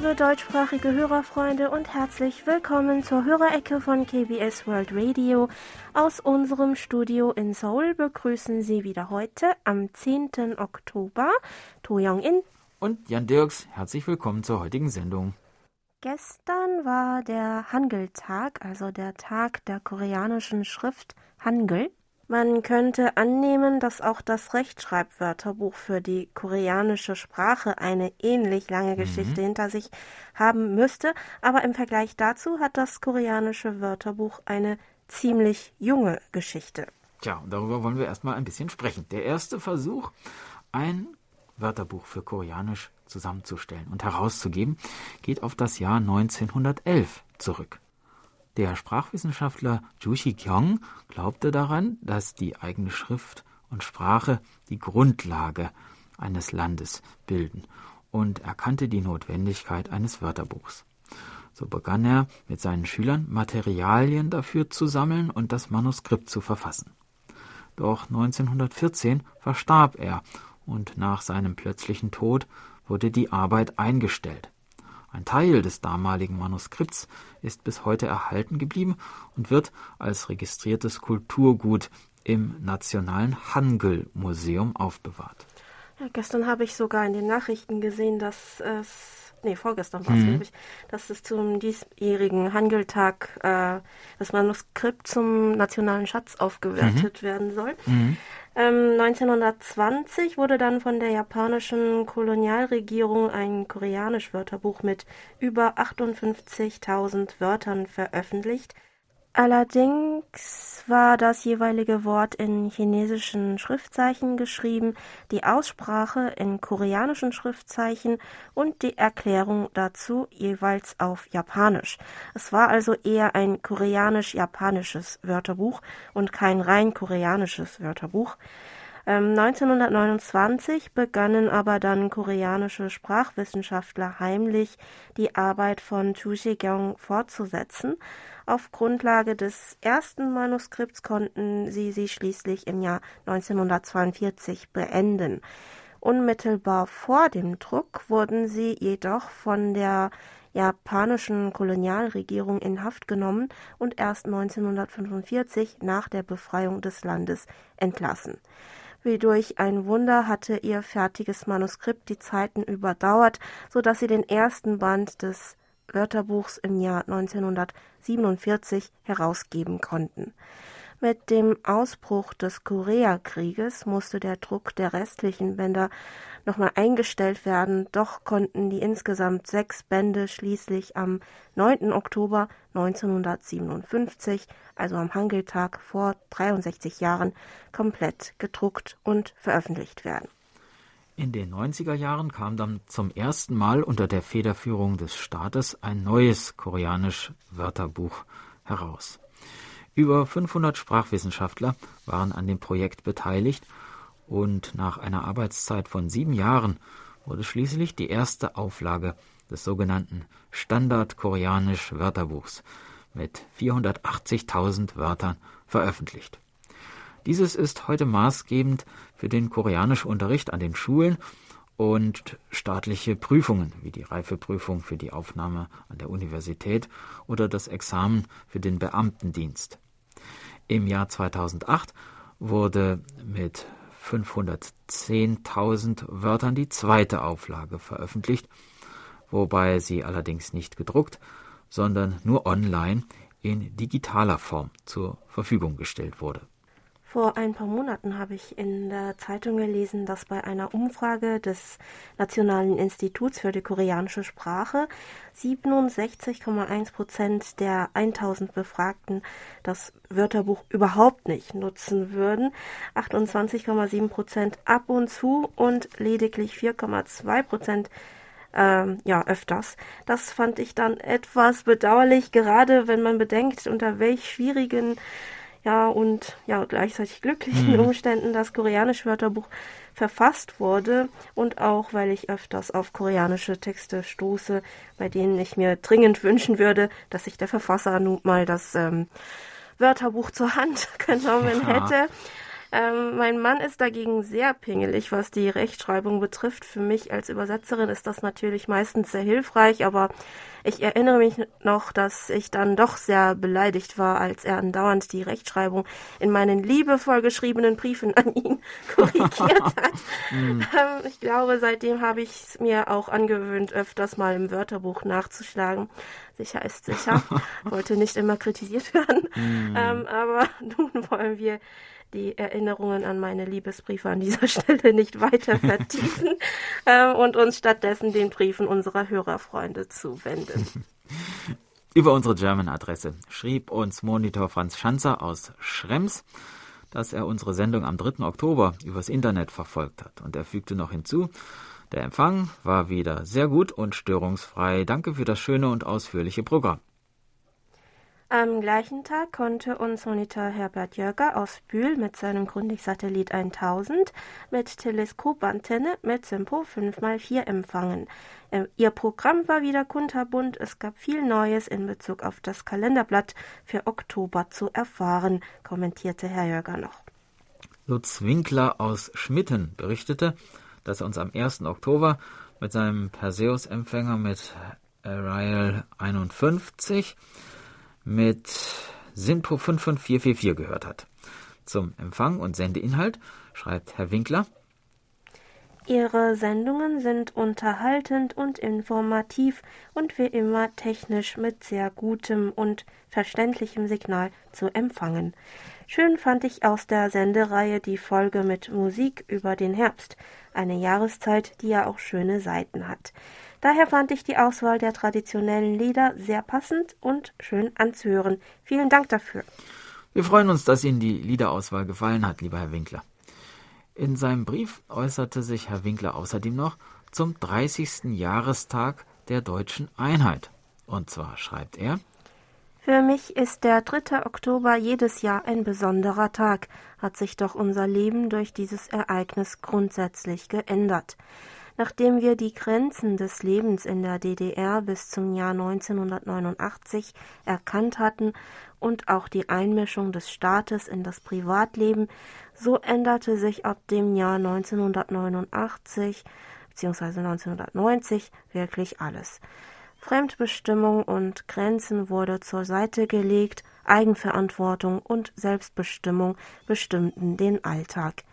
liebe deutschsprachige Hörerfreunde und herzlich willkommen zur Hörerecke von KBS World Radio. Aus unserem Studio in Seoul begrüßen Sie wieder heute am 10. Oktober To Young-in und Jan Dirks. Herzlich willkommen zur heutigen Sendung. Gestern war der Hangul-Tag, also der Tag der koreanischen Schrift Hangul. Man könnte annehmen, dass auch das Rechtschreibwörterbuch für die koreanische Sprache eine ähnlich lange mhm. Geschichte hinter sich haben müsste, aber im Vergleich dazu hat das koreanische Wörterbuch eine ziemlich junge Geschichte. Tja, und darüber wollen wir erstmal ein bisschen sprechen. Der erste Versuch, ein Wörterbuch für Koreanisch zusammenzustellen und herauszugeben, geht auf das Jahr 1911 zurück. Der Sprachwissenschaftler Jushi Kyung glaubte daran, dass die eigene Schrift und Sprache die Grundlage eines Landes bilden und erkannte die Notwendigkeit eines Wörterbuchs. So begann er mit seinen Schülern Materialien dafür zu sammeln und das Manuskript zu verfassen. Doch 1914 verstarb er und nach seinem plötzlichen Tod wurde die Arbeit eingestellt. Ein Teil des damaligen Manuskripts ist bis heute erhalten geblieben und wird als registriertes Kulturgut im Nationalen Hangul-Museum aufbewahrt. Ja, gestern habe ich sogar in den Nachrichten gesehen, dass es nee, vorgestern war es, mhm. glaube ich, dass es zum diesjährigen Hangeltag äh, das Manuskript zum nationalen Schatz aufgewertet mhm. werden soll. Mhm. Ähm, 1920 wurde dann von der japanischen Kolonialregierung ein koreanisch Wörterbuch mit über 58.000 Wörtern veröffentlicht. Allerdings war das jeweilige Wort in chinesischen Schriftzeichen geschrieben, die Aussprache in koreanischen Schriftzeichen und die Erklärung dazu jeweils auf Japanisch. Es war also eher ein koreanisch-japanisches Wörterbuch und kein rein koreanisches Wörterbuch. 1929 ähm, begannen aber dann koreanische Sprachwissenschaftler heimlich die Arbeit von Chu Shigyong fortzusetzen. Auf Grundlage des ersten Manuskripts konnten sie sie schließlich im Jahr 1942 beenden. Unmittelbar vor dem Druck wurden sie jedoch von der japanischen Kolonialregierung in Haft genommen und erst 1945 nach der Befreiung des Landes entlassen. Wie durch ein Wunder hatte ihr fertiges Manuskript die Zeiten überdauert, so dass sie den ersten Band des Wörterbuchs im Jahr 1947 herausgeben konnten. Mit dem Ausbruch des Koreakrieges musste der Druck der restlichen Bänder nochmal eingestellt werden, doch konnten die insgesamt sechs Bände schließlich am 9. Oktober 1957, also am Hangeltag vor 63 Jahren, komplett gedruckt und veröffentlicht werden. In den 90er Jahren kam dann zum ersten Mal unter der Federführung des Staates ein neues koreanisch Wörterbuch heraus. Über 500 Sprachwissenschaftler waren an dem Projekt beteiligt und nach einer Arbeitszeit von sieben Jahren wurde schließlich die erste Auflage des sogenannten Standard-Koreanisch Wörterbuchs mit 480.000 Wörtern veröffentlicht. Dieses ist heute maßgebend für den Koreanischunterricht an den Schulen und staatliche Prüfungen wie die Reifeprüfung für die Aufnahme an der Universität oder das Examen für den Beamtendienst. Im Jahr 2008 wurde mit 510.000 Wörtern die zweite Auflage veröffentlicht, wobei sie allerdings nicht gedruckt, sondern nur online in digitaler Form zur Verfügung gestellt wurde. Vor ein paar Monaten habe ich in der Zeitung gelesen, dass bei einer Umfrage des Nationalen Instituts für die koreanische Sprache 67,1 Prozent der 1000 Befragten das Wörterbuch überhaupt nicht nutzen würden, 28,7 Prozent ab und zu und lediglich 4,2 Prozent ähm, ja, öfters. Das fand ich dann etwas bedauerlich, gerade wenn man bedenkt, unter welch schwierigen ja, und ja, gleichzeitig glücklichen mhm. Umständen das koreanische Wörterbuch verfasst wurde und auch, weil ich öfters auf koreanische Texte stoße, bei denen ich mir dringend wünschen würde, dass sich der Verfasser nun mal das ähm, Wörterbuch zur Hand genommen ja. hätte. Ähm, mein Mann ist dagegen sehr pingelig, was die Rechtschreibung betrifft. Für mich als Übersetzerin ist das natürlich meistens sehr hilfreich, aber ich erinnere mich noch, dass ich dann doch sehr beleidigt war, als er andauernd die Rechtschreibung in meinen liebevoll geschriebenen Briefen an ihn korrigiert hat. mm. ähm, ich glaube, seitdem habe ich es mir auch angewöhnt, öfters mal im Wörterbuch nachzuschlagen. Sicher ist sicher. Wollte nicht immer kritisiert werden. Mm. Ähm, aber nun wollen wir die Erinnerungen an meine Liebesbriefe an dieser Stelle nicht weiter vertiefen äh, und uns stattdessen den Briefen unserer Hörerfreunde zuwenden. Über unsere German-Adresse schrieb uns Monitor Franz Schanzer aus Schrems, dass er unsere Sendung am 3. Oktober übers Internet verfolgt hat. Und er fügte noch hinzu, der Empfang war wieder sehr gut und störungsfrei. Danke für das schöne und ausführliche Programm. Am gleichen Tag konnte uns Monitor Herbert Jörger aus Bühl mit seinem Grundig-Satellit 1000 mit Teleskopantenne mit Simpo 5x4 empfangen. Ähm, ihr Programm war wieder kunterbunt, es gab viel Neues in Bezug auf das Kalenderblatt für Oktober zu erfahren, kommentierte Herr Jörger noch. Lutz Winkler aus Schmitten berichtete, dass er uns am 1. Oktober mit seinem Perseus-Empfänger mit Ariel 51 mit Sinpo 55444 gehört hat. Zum Empfang und Sendeinhalt schreibt Herr Winkler. Ihre Sendungen sind unterhaltend und informativ und wie immer technisch mit sehr gutem und verständlichem Signal zu empfangen. Schön fand ich aus der Sendereihe die Folge mit Musik über den Herbst, eine Jahreszeit, die ja auch schöne Seiten hat. Daher fand ich die Auswahl der traditionellen Lieder sehr passend und schön anzuhören. Vielen Dank dafür. Wir freuen uns, dass Ihnen die Liederauswahl gefallen hat, lieber Herr Winkler. In seinem Brief äußerte sich Herr Winkler außerdem noch zum 30. Jahrestag der deutschen Einheit. Und zwar schreibt er Für mich ist der 3. Oktober jedes Jahr ein besonderer Tag, hat sich doch unser Leben durch dieses Ereignis grundsätzlich geändert. Nachdem wir die Grenzen des Lebens in der DDR bis zum Jahr 1989 erkannt hatten und auch die Einmischung des Staates in das Privatleben, so änderte sich ab dem Jahr 1989 bzw. 1990 wirklich alles. Fremdbestimmung und Grenzen wurde zur Seite gelegt, Eigenverantwortung und Selbstbestimmung bestimmten den Alltag.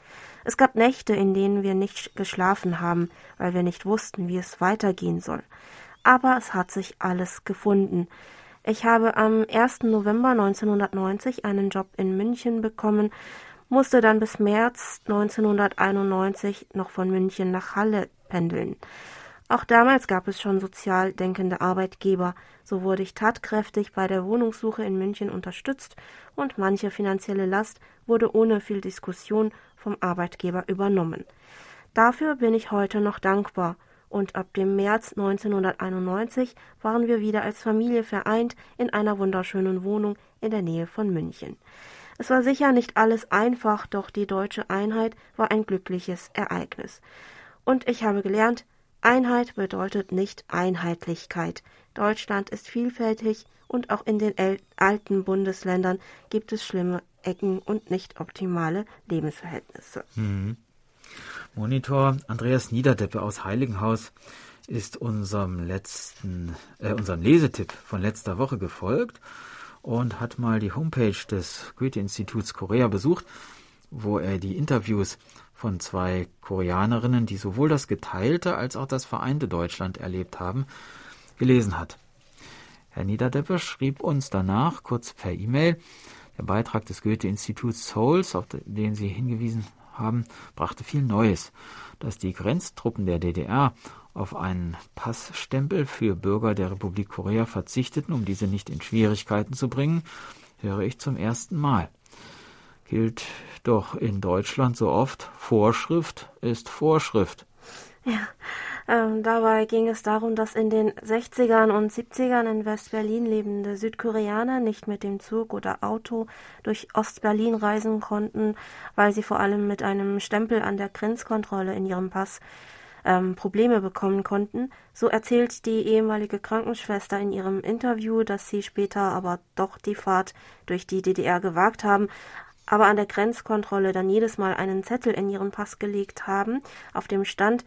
Es gab Nächte, in denen wir nicht geschlafen haben, weil wir nicht wussten, wie es weitergehen soll. Aber es hat sich alles gefunden. Ich habe am 1. November 1990 einen Job in München bekommen, musste dann bis März 1991 noch von München nach Halle pendeln. Auch damals gab es schon sozial denkende Arbeitgeber, so wurde ich tatkräftig bei der Wohnungssuche in München unterstützt und manche finanzielle Last wurde ohne viel Diskussion vom Arbeitgeber übernommen. Dafür bin ich heute noch dankbar und ab dem März 1991 waren wir wieder als Familie vereint in einer wunderschönen Wohnung in der Nähe von München. Es war sicher nicht alles einfach, doch die deutsche Einheit war ein glückliches Ereignis. Und ich habe gelernt, Einheit bedeutet nicht Einheitlichkeit. Deutschland ist vielfältig und auch in den alten Bundesländern gibt es schlimme Ecken und nicht optimale Lebensverhältnisse. Mhm. Monitor Andreas Niederdeppe aus Heiligenhaus ist unserem letzten, äh, unserem Lesetipp von letzter Woche gefolgt und hat mal die Homepage des Goethe-Instituts Korea besucht, wo er die Interviews von zwei Koreanerinnen, die sowohl das geteilte als auch das vereinte Deutschland erlebt haben, gelesen hat. Herr Niederdeppe schrieb uns danach kurz per E-Mail, der Beitrag des Goethe-Instituts Souls, auf den Sie hingewiesen haben, brachte viel Neues. Dass die Grenztruppen der DDR auf einen Passstempel für Bürger der Republik Korea verzichteten, um diese nicht in Schwierigkeiten zu bringen, höre ich zum ersten Mal gilt doch in Deutschland so oft, Vorschrift ist Vorschrift. Ja, ähm, dabei ging es darum, dass in den 60ern und 70ern in West-Berlin lebende Südkoreaner nicht mit dem Zug oder Auto durch Ost-Berlin reisen konnten, weil sie vor allem mit einem Stempel an der Grenzkontrolle in ihrem Pass ähm, Probleme bekommen konnten. So erzählt die ehemalige Krankenschwester in ihrem Interview, dass sie später aber doch die Fahrt durch die DDR gewagt haben, aber an der Grenzkontrolle dann jedes Mal einen Zettel in ihren Pass gelegt haben, auf dem stand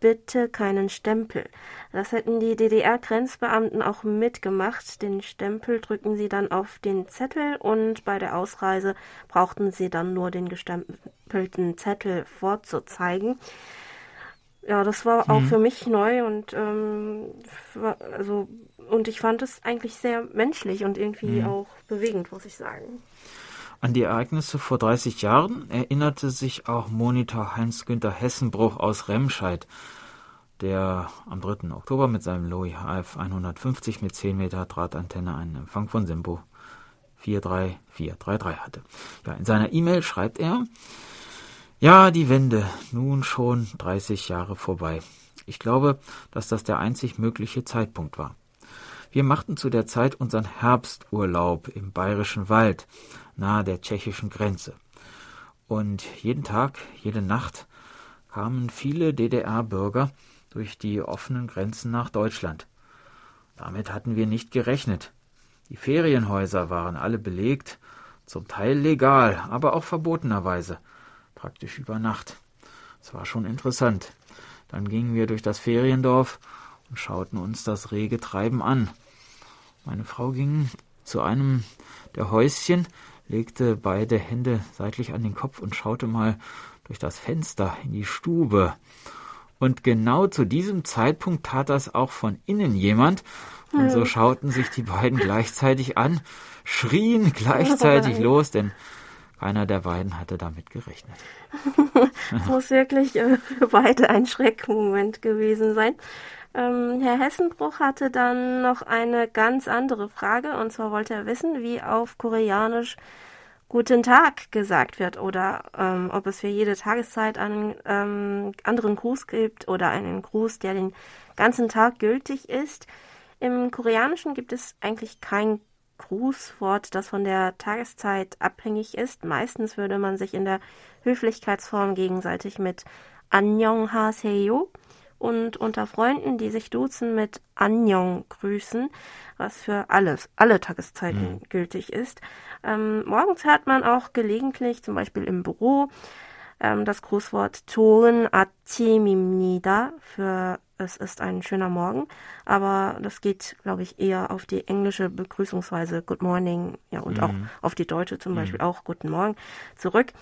bitte keinen Stempel. Das hätten die DDR-Grenzbeamten auch mitgemacht. Den Stempel drücken sie dann auf den Zettel und bei der Ausreise brauchten sie dann nur den gestempelten Zettel vorzuzeigen. Ja, das war auch mhm. für mich neu und ähm, also und ich fand es eigentlich sehr menschlich und irgendwie mhm. auch bewegend, muss ich sagen. An die Ereignisse vor 30 Jahren erinnerte sich auch Monitor Heinz-Günther Hessenbruch aus Remscheid, der am 3. Oktober mit seinem Lowy HF 150 mit 10 Meter Drahtantenne einen Empfang von Simpo 43433 hatte. Ja, in seiner E-Mail schreibt er, ja, die Wende, nun schon 30 Jahre vorbei. Ich glaube, dass das der einzig mögliche Zeitpunkt war. Wir machten zu der Zeit unseren Herbsturlaub im bayerischen Wald, nahe der tschechischen Grenze. Und jeden Tag, jede Nacht kamen viele DDR-Bürger durch die offenen Grenzen nach Deutschland. Damit hatten wir nicht gerechnet. Die Ferienhäuser waren alle belegt, zum Teil legal, aber auch verbotenerweise, praktisch über Nacht. Es war schon interessant. Dann gingen wir durch das Feriendorf und schauten uns das rege Treiben an. Meine Frau ging zu einem der Häuschen, legte beide Hände seitlich an den Kopf und schaute mal durch das Fenster in die Stube. Und genau zu diesem Zeitpunkt tat das auch von innen jemand, und so hm. schauten sich die beiden gleichzeitig an, schrien gleichzeitig los, denn keiner der beiden hatte damit gerechnet. das muss wirklich äh, für beide ein Schreckmoment gewesen sein. Ähm, Herr Hessenbruch hatte dann noch eine ganz andere Frage, und zwar wollte er wissen, wie auf Koreanisch Guten Tag gesagt wird oder ähm, ob es für jede Tageszeit einen ähm, anderen Gruß gibt oder einen Gruß, der den ganzen Tag gültig ist. Im Koreanischen gibt es eigentlich kein Grußwort, das von der Tageszeit abhängig ist. Meistens würde man sich in der Höflichkeitsform gegenseitig mit Annyeonghaseyo und unter Freunden, die sich duzen, mit Annyeong grüßen, was für alles, alle Tageszeiten mhm. gültig ist. Ähm, morgens hört man auch gelegentlich, zum Beispiel im Büro, ähm, das Grußwort 좋은 아침입니다 für es ist ein schöner Morgen, aber das geht, glaube ich, eher auf die englische Begrüßungsweise Good Morning, ja, und mhm. auch auf die deutsche zum mhm. Beispiel auch Guten Morgen zurück.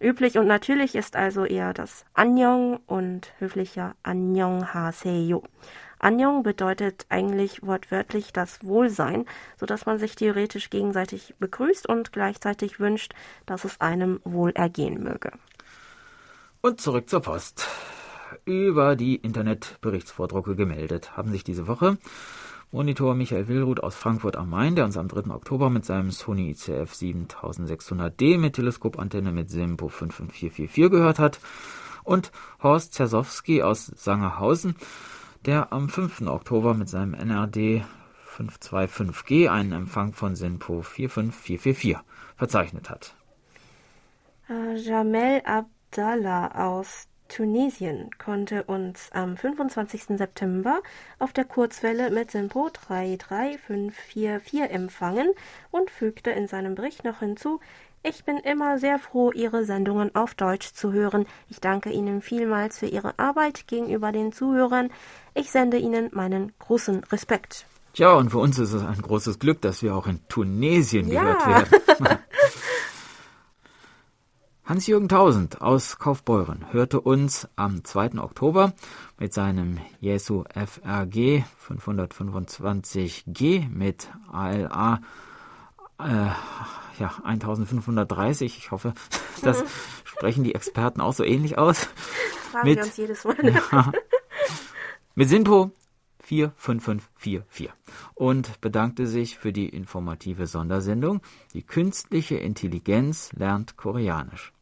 Üblich und natürlich ist also eher das Annyeong und höflicher Annyeonghaseyo. Annyeong bedeutet eigentlich wortwörtlich das Wohlsein, so dass man sich theoretisch gegenseitig begrüßt und gleichzeitig wünscht, dass es einem wohl ergehen möge. Und zurück zur Post. Über die Internetberichtsvordrucke gemeldet haben sich diese Woche Monitor Michael Willruth aus Frankfurt am Main, der uns am 3. Oktober mit seinem Sony ICF 7600D mit Teleskopantenne mit SIMPO 55444 gehört hat, und Horst Zersowski aus Sangerhausen, der am 5. Oktober mit seinem NRD 525G einen Empfang von SINPO 45444 verzeichnet hat. Äh, Jamel Abdallah aus Tunesien konnte uns am 25. September auf der Kurzwelle mit Simpo 33544 empfangen und fügte in seinem Bericht noch hinzu, ich bin immer sehr froh, Ihre Sendungen auf Deutsch zu hören. Ich danke Ihnen vielmals für Ihre Arbeit gegenüber den Zuhörern. Ich sende Ihnen meinen großen Respekt. Ja, und für uns ist es ein großes Glück, dass wir auch in Tunesien ja. gehört werden. Hans-Jürgen Tausend aus Kaufbeuren hörte uns am 2. Oktober mit seinem Jesu FRG 525G mit ALA äh, ja, 1530. Ich hoffe, das sprechen die Experten auch so ähnlich aus. Fragen mit, wir uns jedes Mal. Ja, mit Sinpo 45544 und bedankte sich für die informative Sondersendung Die künstliche Intelligenz lernt Koreanisch.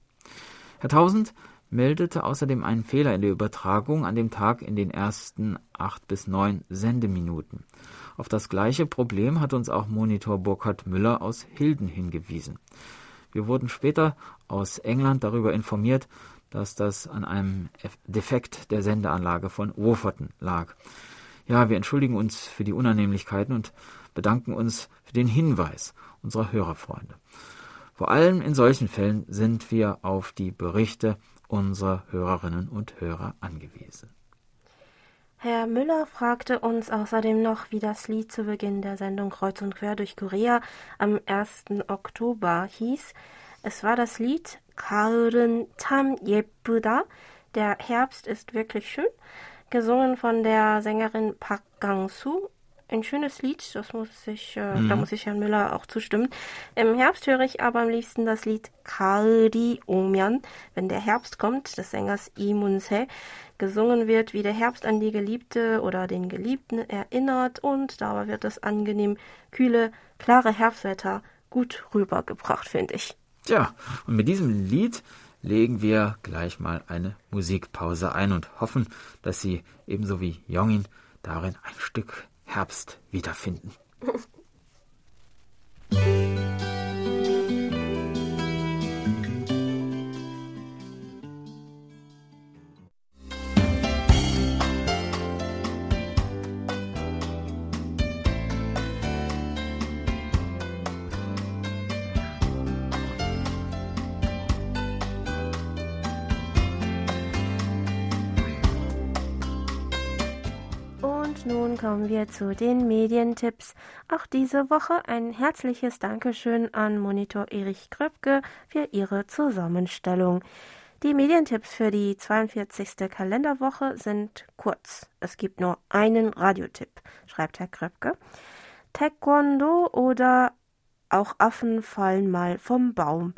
Herr Tausend meldete außerdem einen Fehler in der Übertragung an dem Tag in den ersten acht bis neun Sendeminuten. Auf das gleiche Problem hat uns auch Monitor Burkhard Müller aus Hilden hingewiesen. Wir wurden später aus England darüber informiert, dass das an einem Defekt der Sendeanlage von Woferton lag. Ja, wir entschuldigen uns für die Unannehmlichkeiten und bedanken uns für den Hinweis unserer Hörerfreunde Vor allem in solchen Fällen sind wir auf die Berichte unserer Hörerinnen und Hörer angewiesen. Herr Müller fragte uns außerdem noch, wie das Lied zu Beginn der Sendung Kreuz und Quer durch Korea am 1. Oktober hieß. Es war das Lied Kaurun Tam Yepuda. Der Herbst ist wirklich schön, gesungen von der Sängerin Park Gang-soo ein schönes Lied, das muss ich, äh, mhm. da muss ich Herrn Müller auch zustimmen. Im Herbst höre ich aber am liebsten das Lied Kari Omyan, wenn der Herbst kommt, des Sängers Lee Mun-se, gesungen wird, wie der Herbst an die Geliebte oder den Geliebten erinnert und dabei wird das angenehm kühle, klare Herbstwetter gut rübergebracht, finde ich. Tja, und mit diesem Lied legen wir gleich mal eine Musikpause ein und hoffen, dass Sie ebenso wie Jongin darin ein Stück Herbst wiederfinden. kommen wir zu den Medientipps. Auch diese Woche ein herzliches Dankeschön an Monitor Erich Kröpke für ihre Zusammenstellung. Die Medientipps für die 42. Kalenderwoche sind kurz. Es gibt nur einen Radiotipp, schreibt Herr Kröpke. Taekwondo oder auch Affen fallen mal vom Baum.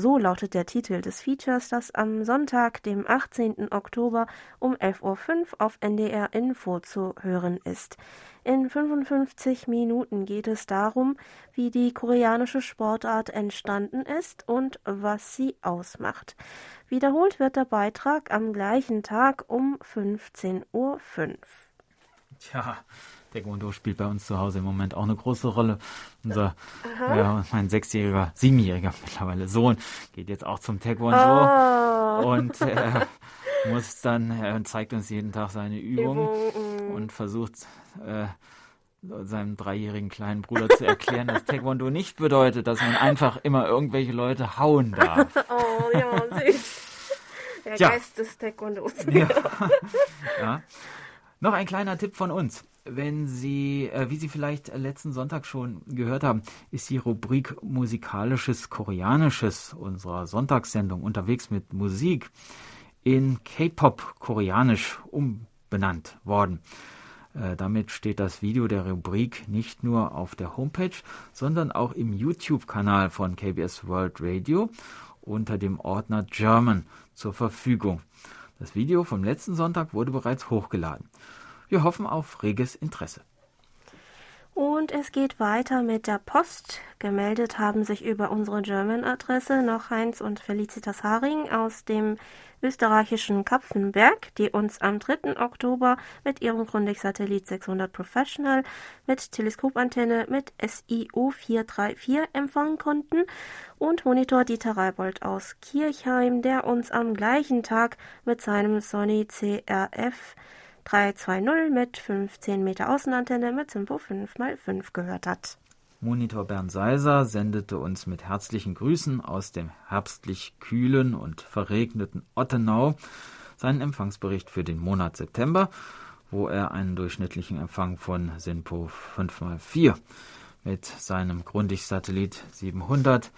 So lautet der Titel des Features, das am Sonntag, dem 18. Oktober um 11.05 Uhr auf NDR Info zu hören ist. In 55 Minuten geht es darum, wie die koreanische Sportart entstanden ist und was sie ausmacht. Wiederholt wird der Beitrag am gleichen Tag um 15.05 Uhr. Tja, Taekwondo spielt bei uns zu Hause im Moment auch eine große Rolle. Unser, ja, mein sechsjähriger, siebenjähriger mittlerweile Sohn geht jetzt auch zum Taekwondo oh. und er muss dann, er zeigt uns jeden Tag seine Übungen Übung. und versucht äh, seinem dreijährigen kleinen Bruder zu erklären, dass Taekwondo nicht bedeutet, dass man einfach immer irgendwelche Leute hauen darf. Oh ja, süß. Der ja. Geist des Taekwondos. Ja. ja. Noch ein kleiner Tipp von uns wenn Sie, äh, wie Sie vielleicht letzten Sonntag schon gehört haben, ist die Rubrik Musikalisches Koreanisches unserer Sonntagssendung unterwegs mit Musik in K-Pop Koreanisch umbenannt worden. Äh, damit steht das Video der Rubrik nicht nur auf der Homepage, sondern auch im YouTube-Kanal von KBS World Radio unter dem Ordner German zur Verfügung. Das Video vom letzten Sonntag wurde bereits hochgeladen. Wir hoffen auf reges Interesse. Und es geht weiter mit der Post. Gemeldet haben sich über unsere German-Adresse noch Heinz und Felicitas Haring aus dem österreichischen Kapfenberg, die uns am 3. Oktober mit ihrem Grundig-Satellit 600 Professional mit Teleskopantenne mit SIO 434 empfangen konnten und Monitor Dieter Reibold aus Kirchheim, der uns am gleichen Tag mit seinem Sony CRF 320 mit 15 Meter Außenantenne mit Simpo 5x5 gehört hat. Monitor Bernd Seiser sendete uns mit herzlichen Grüßen aus dem herbstlich kühlen und verregneten Ottenau seinen Empfangsbericht für den Monat September, wo er einen durchschnittlichen Empfang von SINPO 5x4 mit seinem Grundig-Satellit 700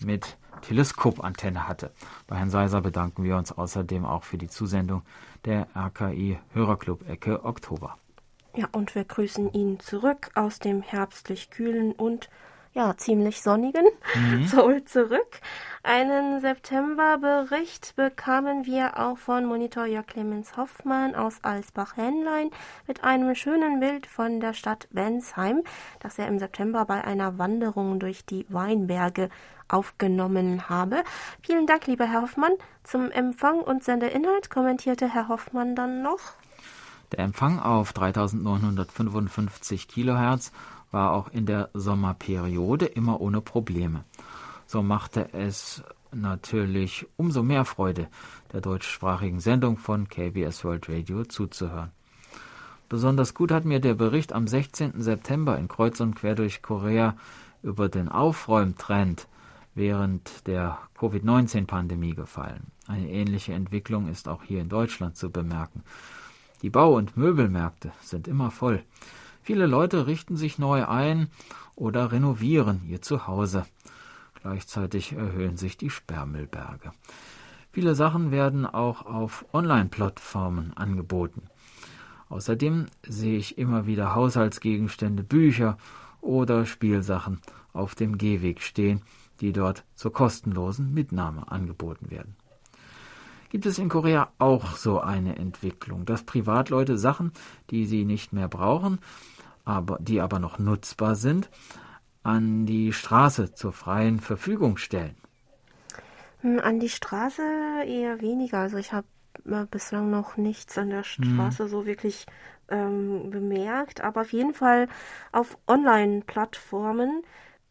mit Teleskopantenne hatte. Bei Herrn Seiser bedanken wir uns außerdem auch für die Zusendung der RKI Hörerclub Ecke Oktober. Ja, und wir grüßen ihn zurück aus dem herbstlich kühlen und ja, ziemlich sonnigen mhm. Seoul zurück. Einen Septemberbericht bekamen wir auch von Monitor Jörg Clemens Hoffmann aus Alsbach-Henlein mit einem schönen Bild von der Stadt Wensheim, das er im September bei einer Wanderung durch die Weinberge aufgenommen habe. Vielen Dank, lieber Herr Hoffmann. Zum Empfang und Sendeinhalt kommentierte Herr Hoffmann dann noch. Der Empfang auf 3955 Kilohertz war auch in der Sommerperiode immer ohne Probleme. So machte es natürlich umso mehr Freude, der deutschsprachigen Sendung von KBS World Radio zuzuhören. Besonders gut hat mir der Bericht am 16. September in Kreuz und Quer durch Korea über den Aufräumtrend während der Covid-19-Pandemie gefallen. Eine ähnliche Entwicklung ist auch hier in Deutschland zu bemerken. Die Bau- und Möbelmärkte sind immer voll. Viele Leute richten sich neu ein oder renovieren ihr Zuhause. Gleichzeitig erhöhen sich die Sperrmüllberge. Viele Sachen werden auch auf Online-Plattformen angeboten. Außerdem sehe ich immer wieder Haushaltsgegenstände, Bücher oder Spielsachen auf dem Gehweg stehen, die dort zur kostenlosen Mitnahme angeboten werden. Gibt es in Korea auch so eine Entwicklung, dass Privatleute Sachen, die sie nicht mehr brauchen, aber die aber noch nutzbar sind, an die Straße zur freien Verfügung stellen? Hm, an die Straße eher weniger. Also ich habe äh, bislang noch nichts an der hm. Straße mhm. so wirklich ähm, bemerkt, aber auf jeden Fall auf Online-Plattformen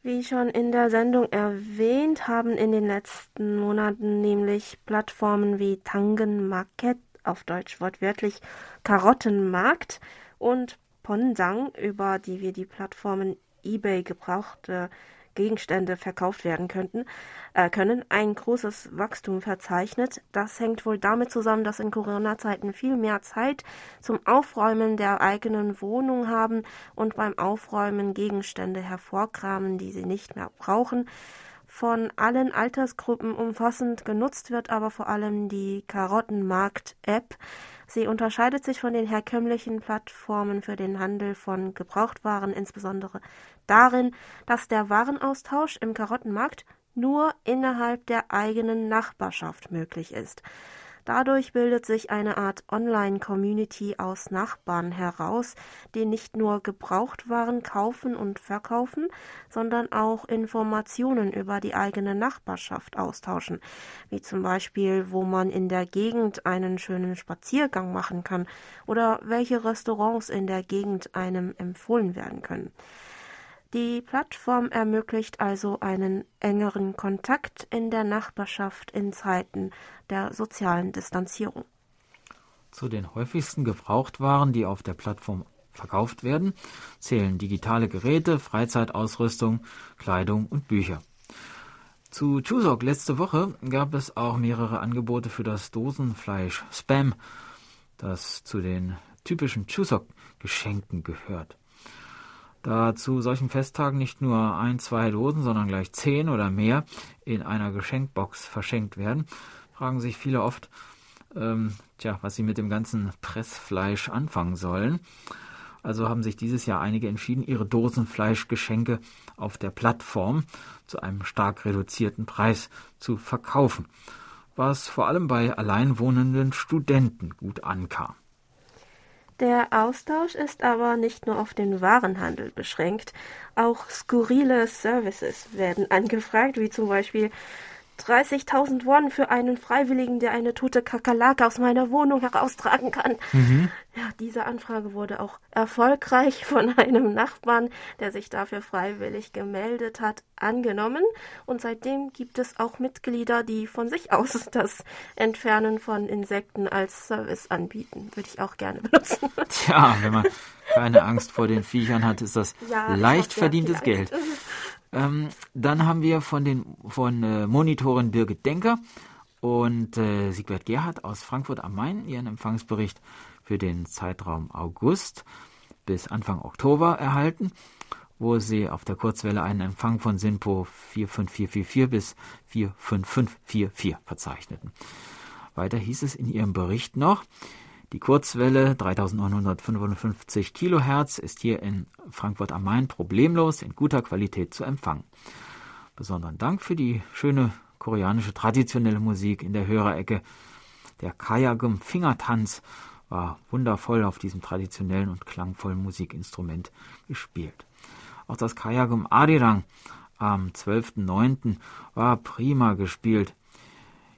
wie schon in der Sendung erwähnt, haben in den letzten Monaten nämlich Plattformen wie Tangen Market, auf Deutsch wortwörtlich Karottenmarkt und Ponsang, über die wir die Plattformen eBay gebrauchte Gegenstände verkauft werden könnten, äh, können, ein großes Wachstum verzeichnet. Das hängt wohl damit zusammen, dass in Corona-Zeiten viel mehr Zeit zum Aufräumen der eigenen Wohnung haben und beim Aufräumen Gegenstände hervorkramen, die sie nicht mehr brauchen von allen Altersgruppen umfassend genutzt wird aber vor allem die Karottenmarkt-App. Sie unterscheidet sich von den herkömmlichen Plattformen für den Handel von Gebrauchtwaren insbesondere darin, dass der Warenaustausch im Karottenmarkt nur innerhalb der eigenen Nachbarschaft möglich ist. Dadurch bildet sich eine Art Online-Community aus Nachbarn heraus, die nicht nur Gebrauchtwaren kaufen und verkaufen, sondern auch Informationen über die eigene Nachbarschaft austauschen, wie zum Beispiel, wo man in der Gegend einen schönen Spaziergang machen kann oder welche Restaurants in der Gegend einem empfohlen werden können. Die Plattform ermöglicht also einen engeren Kontakt in der Nachbarschaft in Zeiten der sozialen Distanzierung. Zu den häufigsten Gebrauchtwaren, die auf der Plattform verkauft werden, zählen digitale Geräte, Freizeitausrüstung, Kleidung und Bücher. Zu Chuseok letzte Woche gab es auch mehrere Angebote für das Dosenfleisch Spam, das zu den typischen Chuseok-Geschenken gehört. Da zu solchen Festtagen nicht nur ein, zwei Dosen, sondern gleich zehn oder mehr in einer Geschenkbox verschenkt werden, fragen sich viele oft, ähm, tja, was sie mit dem ganzen Pressfleisch anfangen sollen. Also haben sich dieses Jahr einige entschieden, ihre Dosenfleischgeschenke auf der Plattform zu einem stark reduzierten Preis zu verkaufen, was vor allem bei alleinwohnenden Studenten gut ankam. Der Austausch ist aber nicht nur auf den Warenhandel beschränkt, auch skurrile Services werden angefragt, wie zum Beispiel 30.000 Won für einen Freiwilligen, der eine tote Kakerlake aus meiner Wohnung heraustragen kann. Mhm. Ja, diese Anfrage wurde auch erfolgreich von einem Nachbarn, der sich dafür freiwillig gemeldet hat, angenommen. Und seitdem gibt es auch Mitglieder, die von sich aus das Entfernen von Insekten als Service anbieten. Würde ich auch gerne benutzen. Tja, wenn man keine Angst vor den Viechern hat, ist das ja, leicht verdientes Geld. Ähm, dann haben wir von den von äh, Monitorin Birgit Denker und äh, Siegbert Gerhardt aus Frankfurt am Main ihren Empfangsbericht für den Zeitraum August bis Anfang Oktober erhalten, wo sie auf der Kurzwelle einen Empfang von SINPO 45444 bis 45544 verzeichneten. Weiter hieß es in ihrem Bericht noch, die Kurzwelle 3955 Kilohertz ist hier in Frankfurt am Main problemlos in guter Qualität zu empfangen. Besonderen Dank für die schöne koreanische traditionelle Musik in der Hörerecke. Der Kayagum Fingertanz war wundervoll auf diesem traditionellen und klangvollen Musikinstrument gespielt. Auch das Kayagum Arirang am 12.09. war prima gespielt.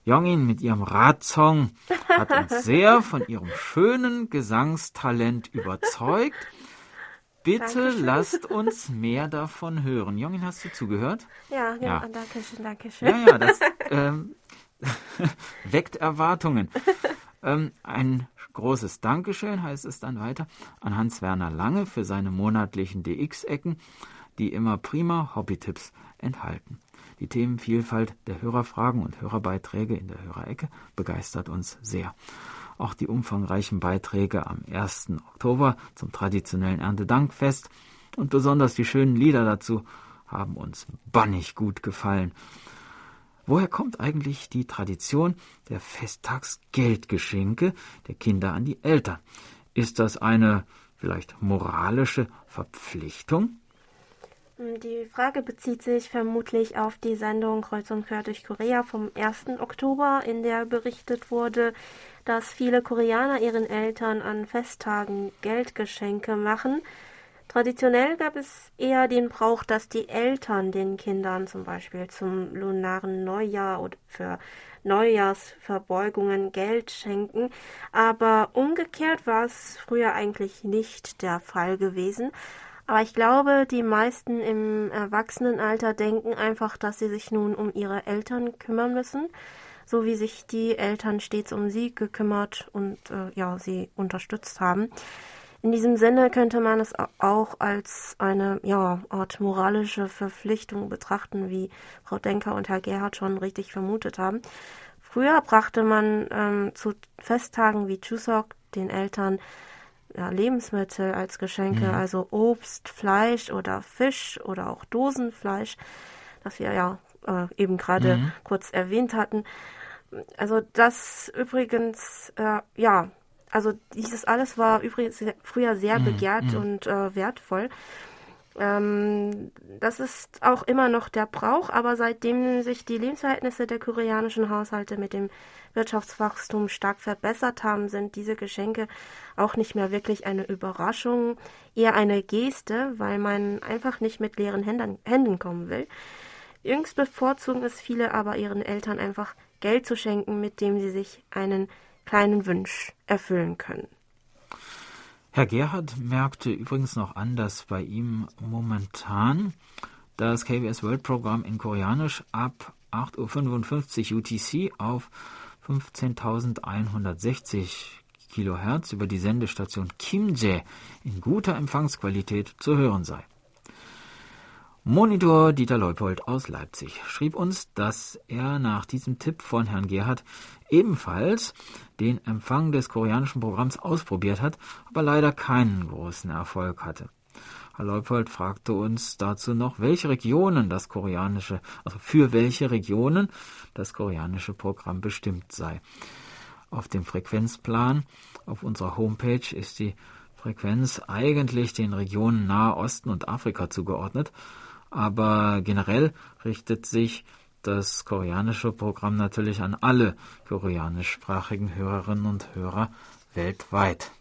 Jongin mit ihrem Radsong hat uns sehr von ihrem schönen Gesangstalent überzeugt. Bitte Dankeschön. lasst uns mehr davon hören. Jongin, hast du zugehört? Ja, ja, ja. danke schön, danke schön. Ja, ja, das ähm, weckt Erwartungen. Ähm, ein großes Dankeschön heißt es dann weiter an Hans-Werner Lange für seine monatlichen DX-Ecken, die immer prima Hobbytipps enthalten. Die Themenvielfalt der Hörerfragen und Hörerbeiträge in der Hörerecke begeistert uns sehr. Auch die umfangreichen Beiträge am 1. Oktober zum traditionellen Erntedankfest und besonders die schönen Lieder dazu haben uns bannig gut gefallen. Woher kommt eigentlich die Tradition der Festtagsgeldgeschenke der Kinder an die Eltern? Ist das eine vielleicht moralische Verpflichtung? Die Frage bezieht sich vermutlich auf die Sendung Kreuz und Quer durch Korea vom 1. Oktober, in der berichtet wurde, dass viele Koreaner ihren Eltern an Festtagen Geldgeschenke machen. Traditionell gab es eher den Brauch, dass die Eltern den Kindern zum Beispiel zum lunaren Neujahr oder für Neujahrsverbeugungen Geld schenken, aber umgekehrt war es früher eigentlich nicht der Fall gewesen. Aber ich glaube, die meisten im Erwachsenenalter denken einfach, dass sie sich nun um ihre Eltern kümmern müssen, so wie sich die Eltern stets um sie gekümmert und äh, ja, sie unterstützt haben. In diesem Sinne könnte man es auch als eine ja, Art moralische Verpflichtung betrachten, wie Frau Denker und Herr Gerhard schon richtig vermutet haben. Früher brachte man ähm, zu Festtagen wie Chuseok den Eltern ja, Lebensmittel als Geschenke, mhm. also Obst, Fleisch oder Fisch oder auch Dosenfleisch, das wir ja äh, eben gerade mhm. kurz erwähnt hatten. Also das übrigens, äh, ja, also dieses alles war übrigens früher sehr mhm. begehrt mhm. und äh, wertvoll. Ähm, das ist auch immer noch der Brauch, aber seitdem sich die Lebensverhältnisse der koreanischen Haushalte mit dem Wirtschaftswachstum stark verbessert haben, sind diese Geschenke auch nicht mehr wirklich eine Überraschung, eher eine Geste, weil man einfach nicht mit leeren Händen, Händen kommen will. Jüngst bevorzugen es viele aber ihren Eltern einfach Geld zu schenken, mit dem sie sich einen kleinen Wunsch erfüllen können. Herr Gerhard merkte übrigens noch an, dass bei ihm momentan das KBS World Programm in Koreanisch ab 8.55 Uhr UTC auf 15.160 Kilohertz über die Sendestation Kimje in guter Empfangsqualität zu hören sei. Monitor Dieter Leupold aus Leipzig schrieb uns, dass er nach diesem Tipp von Herrn Gerhard ebenfalls den Empfang des koreanischen Programms ausprobiert hat, aber leider keinen großen Erfolg hatte. Herr Leupold fragte uns dazu noch, welche Regionen das koreanische, also für welche Regionen das koreanische Programm bestimmt sei. Auf dem Frequenzplan auf unserer Homepage ist die Frequenz eigentlich den Regionen Nahe Osten und Afrika zugeordnet, aber generell richtet sich das koreanische Programm natürlich an alle koreanischsprachigen Hörerinnen und Hörer weltweit.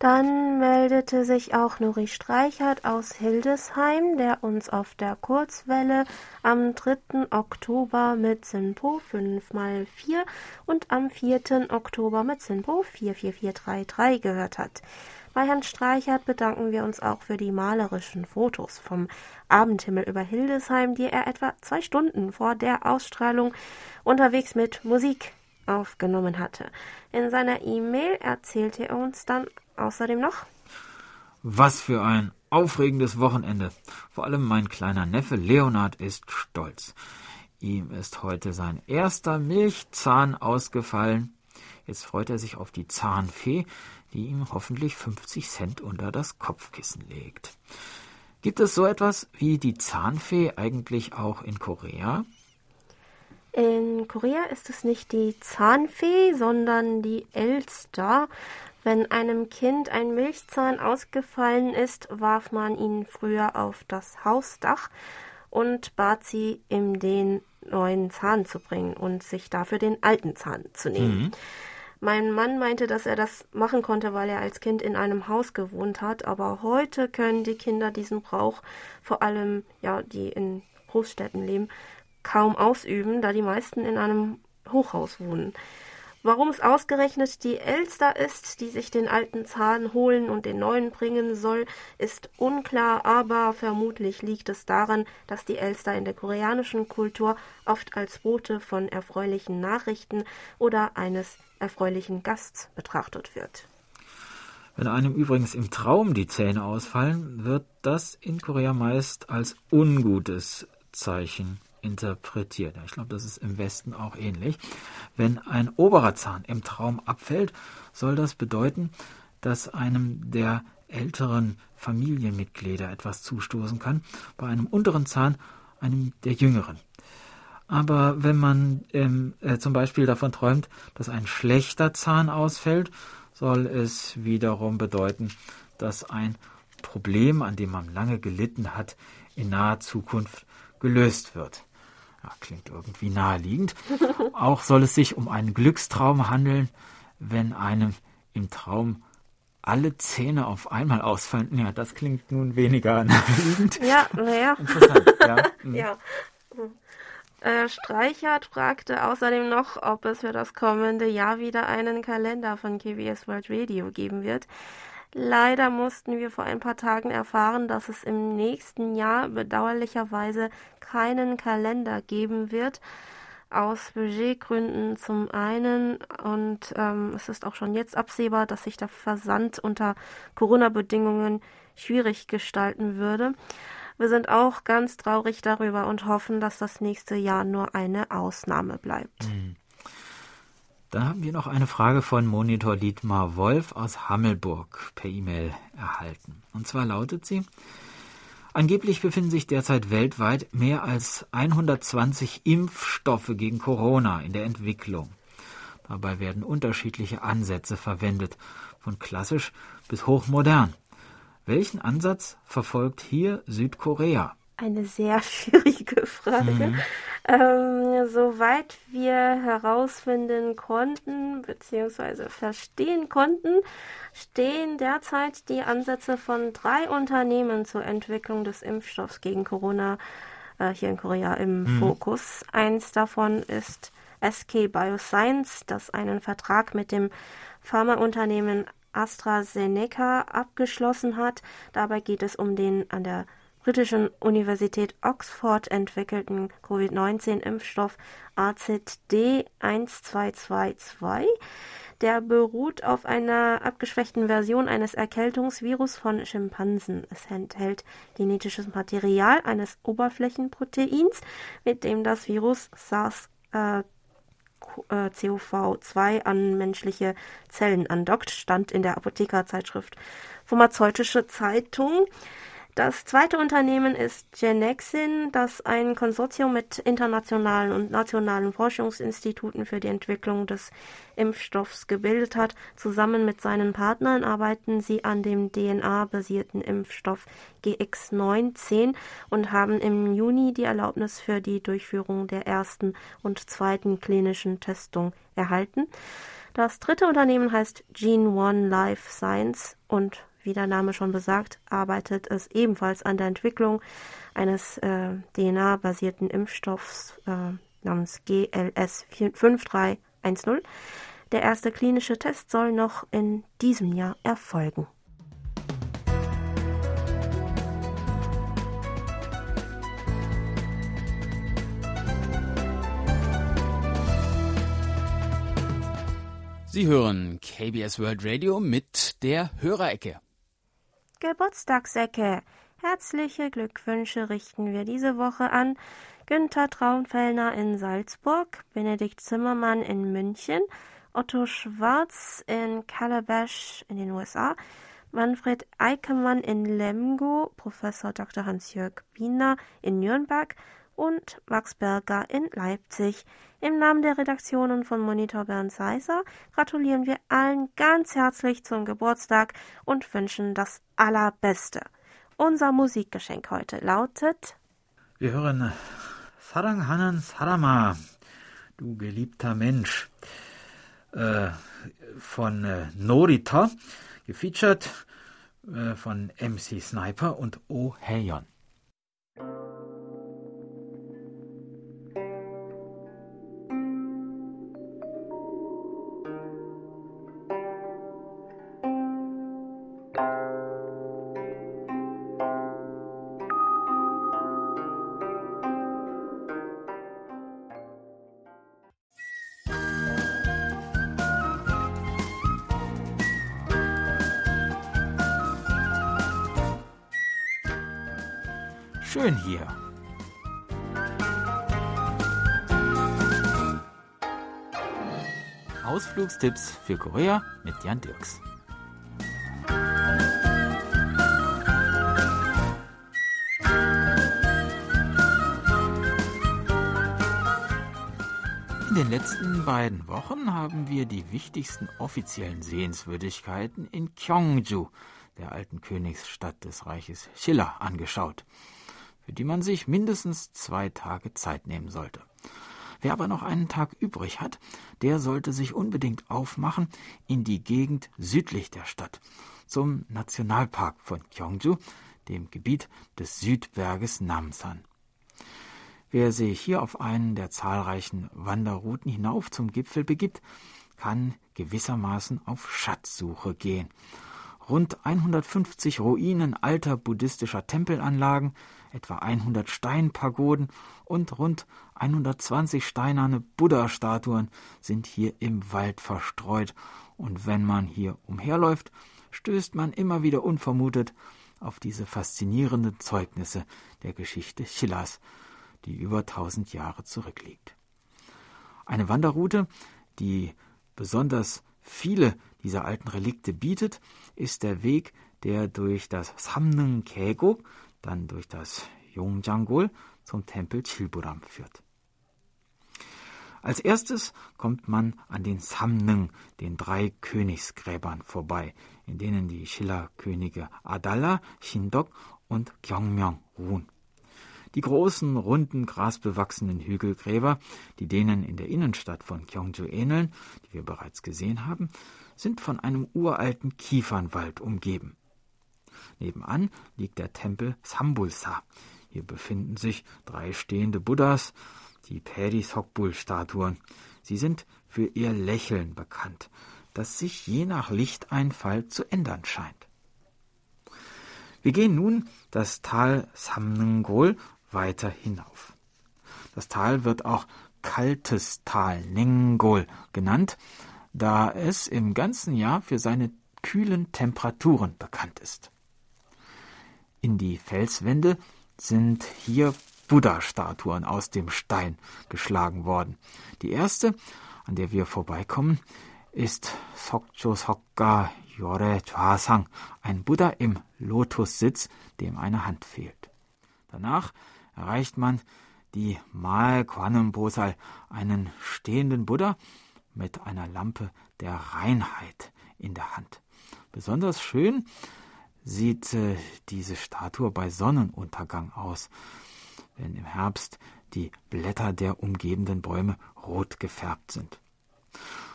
Dann meldete sich auch Nuri Streichert aus Hildesheim, der uns auf der Kurzwelle am 3. Oktober mit Sinpo 5x4 und am 4. Oktober mit Sinpo 44433 gehört hat. Bei Herrn Streichert bedanken wir uns auch für die malerischen Fotos vom Abendhimmel über Hildesheim, die er etwa zwei Stunden vor der Ausstrahlung unterwegs mit Musik aufgenommen hatte. In seiner E-Mail erzählte er uns dann außerdem noch Was für ein aufregendes Wochenende. Vor allem mein kleiner Neffe Leonard ist stolz. Ihm ist heute sein erster Milchzahn ausgefallen. Jetzt freut er sich auf die Zahnfee, die ihm hoffentlich 50 Cent unter das Kopfkissen legt. Gibt es so etwas wie die Zahnfee eigentlich auch in Korea? In Korea ist es nicht die Zahnfee, sondern die Elster. Wenn einem Kind ein Milchzahn ausgefallen ist, warf man ihn früher auf das Hausdach und bat sie, ihm den neuen Zahn zu bringen und sich dafür den alten Zahn zu nehmen. Mhm. Mein Mann meinte, dass er das machen konnte, weil er als Kind in einem Haus gewohnt hat, aber heute können die Kinder diesen Brauch, vor allem ja, die in Großstädten leben, kaum ausüben, da die meisten in einem Hochhaus wohnen. Warum es ausgerechnet die Elster ist, die sich den alten Zahn holen und den neuen bringen soll, ist unklar, aber vermutlich liegt es daran, dass die Elster in der koreanischen Kultur oft als Bote von erfreulichen Nachrichten oder eines erfreulichen Gasts betrachtet wird. Wenn einem übrigens im Traum die Zähne ausfallen, wird das in Korea meist als Ungutes Pluszeichen interpretiert. Ich glaube, das ist im Westen auch ähnlich. Wenn ein oberer Zahn im Traum abfällt, soll das bedeuten, dass einem der älteren Familienmitglieder etwas zustoßen kann, bei einem unteren Zahn einem der jüngeren. Aber wenn man ähm, äh, zum Beispiel davon träumt, dass ein schlechter Zahn ausfällt, soll es wiederum bedeuten, dass ein Problem, an dem man lange gelitten hat, in naher Zukunft gelöst wird. Ja, klingt irgendwie naheliegend. Auch soll es sich um einen Glückstraum handeln, wenn einem im Traum alle Zähne auf einmal ausfallen. Ja, das klingt nun weniger naheliegend. Ja, naja. Interessant, ja. Mhm. ja. Äh, Streichert fragte außerdem noch, ob es für das kommende Jahr wieder einen Kalender von KBS World Radio geben wird. Leider mussten wir vor ein paar Tagen erfahren, dass es im nächsten Jahr bedauerlicherweise keinen Kalender geben wird. Aus Budgetgründen zum einen und ähm, es ist auch schon jetzt absehbar, dass sich der Versand unter Corona-Bedingungen schwierig gestalten würde. Wir sind auch ganz traurig darüber und hoffen, dass das nächste Jahr nur eine Ausnahme bleibt. Mhm. Dann haben wir noch eine Frage von Monitor Dietmar Wolf aus Hammelburg per E-Mail erhalten. Und zwar lautet sie, Angeblich befinden sich derzeit weltweit mehr als 120 Impfstoffe gegen Corona in der Entwicklung. Dabei werden unterschiedliche Ansätze verwendet, von klassisch bis hochmodern. Welchen Ansatz verfolgt hier Südkorea? Eine sehr schwierige Frage. Mhm. Ähm, soweit wir herausfinden konnten, beziehungsweise verstehen konnten, stehen derzeit die Ansätze von drei Unternehmen zur Entwicklung des Impfstoffs gegen Corona äh, hier in Korea im mhm. Fokus. Eins davon ist SK Bioscience, das einen Vertrag mit dem Pharmaunternehmen AstraZeneca abgeschlossen hat. Dabei geht es um den an der britischen Universität Oxford entwickelten Covid-19-Impfstoff AZD 1222. Der beruht auf einer abgeschwächten Version eines Erkältungsvirus von Schimpansen. Es enthält genetisches Material eines Oberflächenproteins, mit dem das Virus SARS äh, äh CoV2 an menschliche Zellen andockt, stand in der Apothekerzeitschrift Pharmazeutische Zeitung. Das zweite Unternehmen ist Genexin, das ein Konsortium mit internationalen und nationalen Forschungsinstituten für die Entwicklung des Impfstoffs gebildet hat. Zusammen mit seinen Partnern arbeiten sie an dem DNA-basierten Impfstoff GX19 und haben im Juni die Erlaubnis für die Durchführung der ersten und zweiten klinischen Testung erhalten. Das dritte Unternehmen heißt Gene One Life Science und wie der Name schon besagt, arbeitet es ebenfalls an der Entwicklung eines äh, DNA-basierten Impfstoffs äh, namens GLS 5310. Der erste klinische Test soll noch in diesem Jahr erfolgen. Sie hören KBS World Radio mit der Hörerecke. Geburtstagsecke. Herzliche Glückwünsche richten wir diese Woche an Günther Traunfellner in Salzburg, Benedikt Zimmermann in München, Otto Schwarz in Calabash in den USA, Manfred Eikemann in Lemgo, Professor Dr. Hans-Jörg Wiener in Nürnberg und Max Berger in Leipzig. Im Namen der Redaktionen von Monitor Bernd Seiser gratulieren wir allen ganz herzlich zum Geburtstag und wünschen das Allerbeste. Unser Musikgeschenk heute lautet Wir hören Saranghanan Sarama, du geliebter Mensch, äh, von äh, Norita, gefeatured äh, von MC Sniper und Oh Heyon. Ausflugstipps für Korea mit Jan Dirks. In den letzten beiden Wochen haben wir die wichtigsten offiziellen Sehenswürdigkeiten in Gyeongju, der alten Königsstadt des Reiches Schiller, angeschaut, für die man sich mindestens zwei Tage Zeit nehmen sollte. Wer aber noch einen Tag übrig hat, der sollte sich unbedingt aufmachen in die Gegend südlich der Stadt, zum Nationalpark von Gyeongju, dem Gebiet des Südberges Namsan. Wer sich hier auf einen der zahlreichen Wanderrouten hinauf zum Gipfel begibt, kann gewissermaßen auf Schatzsuche gehen. Rund 150 Ruinen alter buddhistischer Tempelanlagen, etwa 100 Steinpagoden und rund 120 steinerne Buddha-Statuen sind hier im Wald verstreut, und wenn man hier umherläuft, stößt man immer wieder unvermutet auf diese faszinierenden Zeugnisse der Geschichte Schillers, die über tausend Jahre zurückliegt. Eine Wanderroute, die besonders viele dieser alten Relikte bietet, ist der Weg, der durch das Samnung Kego, dann durch das Yongjanggol zum Tempel Chilburam führt. Als erstes kommt man an den Samnung, den drei Königsgräbern, vorbei, in denen die Schiller-Könige Adala, Shindok und Gyeongmyeong ruhen. Die großen, runden, grasbewachsenen Hügelgräber, die denen in der Innenstadt von Gyeongju ähneln, die wir bereits gesehen haben, sind von einem uralten Kiefernwald umgeben. Nebenan liegt der Tempel Sambulsa. Hier befinden sich drei stehende Buddhas, die Perisokbul-Statuen. Sie sind für ihr Lächeln bekannt, das sich je nach Lichteinfall zu ändern scheint. Wir gehen nun das Tal Samnengol weiter hinauf. Das Tal wird auch kaltes Tal Nengol genannt, da es im ganzen Jahr für seine kühlen Temperaturen bekannt ist. In die Felswände sind hier Buddha-Statuen aus dem Stein geschlagen worden. Die erste, an der wir vorbeikommen, ist Sokcho Sokka Yore Chwasang, ein Buddha im Lotussitz, dem eine Hand fehlt. Danach erreicht man die Mae Quanum Bosal, einen stehenden Buddha mit einer Lampe der Reinheit in der Hand. Besonders schön sieht äh, diese Statue bei Sonnenuntergang aus, wenn im Herbst die Blätter der umgebenden Bäume rot gefärbt sind.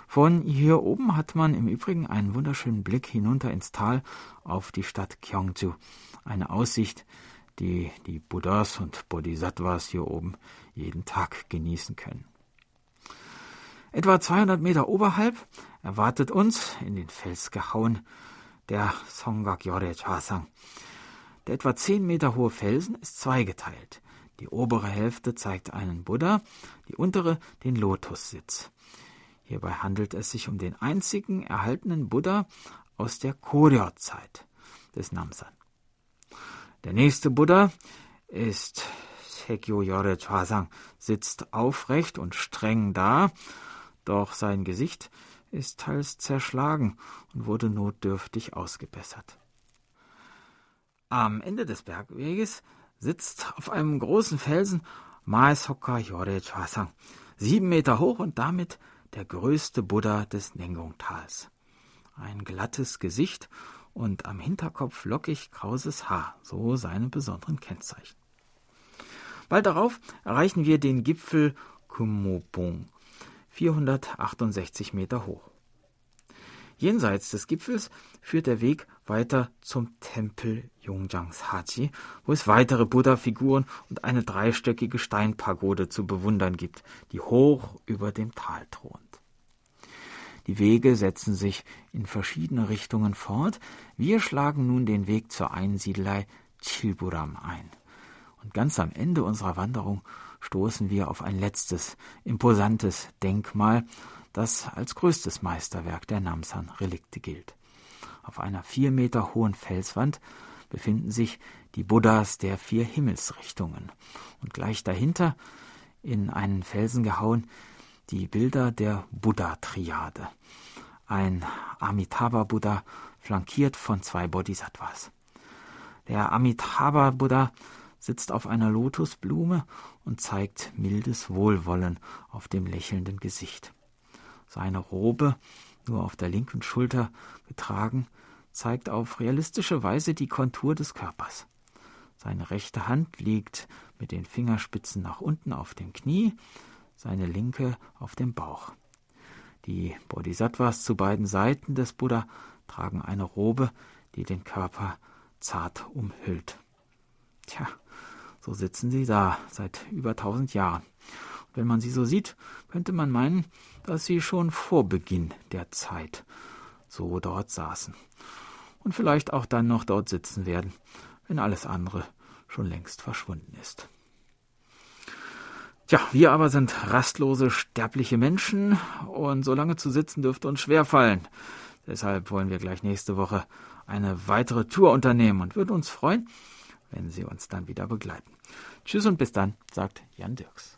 Von hier oben hat man im Übrigen einen wunderschönen Blick hinunter ins Tal auf die Stadt Gyeongju. Eine Aussicht, die die Buddhas und Bodhisattvas hier oben jeden Tag genießen können. Etwa 200 Meter oberhalb erwartet uns, in den Fels gehauen, der Songakyore Chasang. Der etwa 10 Meter hohe Felsen ist zweigeteilt. Die obere Hälfte zeigt einen Buddha, die untere den Lotussitz. Hierbei handelt es sich um den einzigen erhaltenen Buddha aus der Koryo-Zeit des Namsan. Der nächste Buddha ist Sekyo Yore Chwasang, sitzt aufrecht und streng da, doch sein Gesicht ist teils zerschlagen und wurde notdürftig ausgebessert. Am Ende des Bergweges sitzt auf einem großen Felsen Maesokka Yore Chwasang, sieben Meter hoch und damit der größte Buddha des Nengong-Tals. Ein glattes Gesicht und am Hinterkopf lockig krauses Haar, so seine besonderen Kennzeichen. Bald darauf erreichen wir den Gipfel Kumobong, 468 Meter hoch. Jenseits des Gipfels führt der Weg weiter zum Tempel Yongjangs-Haji, wo es weitere Buddha-Figuren und eine dreistöckige Steinpagode zu bewundern gibt, die hoch über dem Tal thront. Die Wege setzen sich in verschiedene Richtungen fort. Wir schlagen nun den Weg zur Einsiedelei Chilburam ein. Und ganz am Ende unserer Wanderung stoßen wir auf ein letztes, imposantes Denkmal, das als größtes Meisterwerk der Namsan-Relikte gilt. Auf einer vier Meter hohen Felswand befinden sich die Buddhas der vier Himmelsrichtungen und gleich dahinter, in einen Felsen gehauen, die Bilder der Buddha-Triade. Ein Amitabha-Buddha flankiert von zwei Bodhisattvas. Der Amitabha-Buddha sitzt auf einer Lotusblume und zeigt mildes Wohlwollen auf dem lächelnden Gesicht. Seine Robe, nur auf der linken Schulter getragen, zeigt auf realistische Weise die Kontur des Körpers. Seine rechte Hand liegt mit den Fingerspitzen nach unten auf dem Knie, seine linke auf dem Bauch. Die Bodhisattvas zu beiden Seiten des Buddha tragen eine Robe, die den Körper zart umhüllt. Tja, so sitzen sie da seit über tausend Jahren. Wenn man sie so sieht, könnte man meinen, dass sie schon vor Beginn der Zeit so dort saßen. Und vielleicht auch dann noch dort sitzen werden, wenn alles andere schon längst verschwunden ist. Tja, wir aber sind rastlose, sterbliche Menschen und so lange zu sitzen dürfte uns schwerfallen. Deshalb wollen wir gleich nächste Woche eine weitere Tour unternehmen und würden uns freuen, wenn Sie uns dann wieder begleiten. Tschüss und bis dann, sagt Jan Dirks.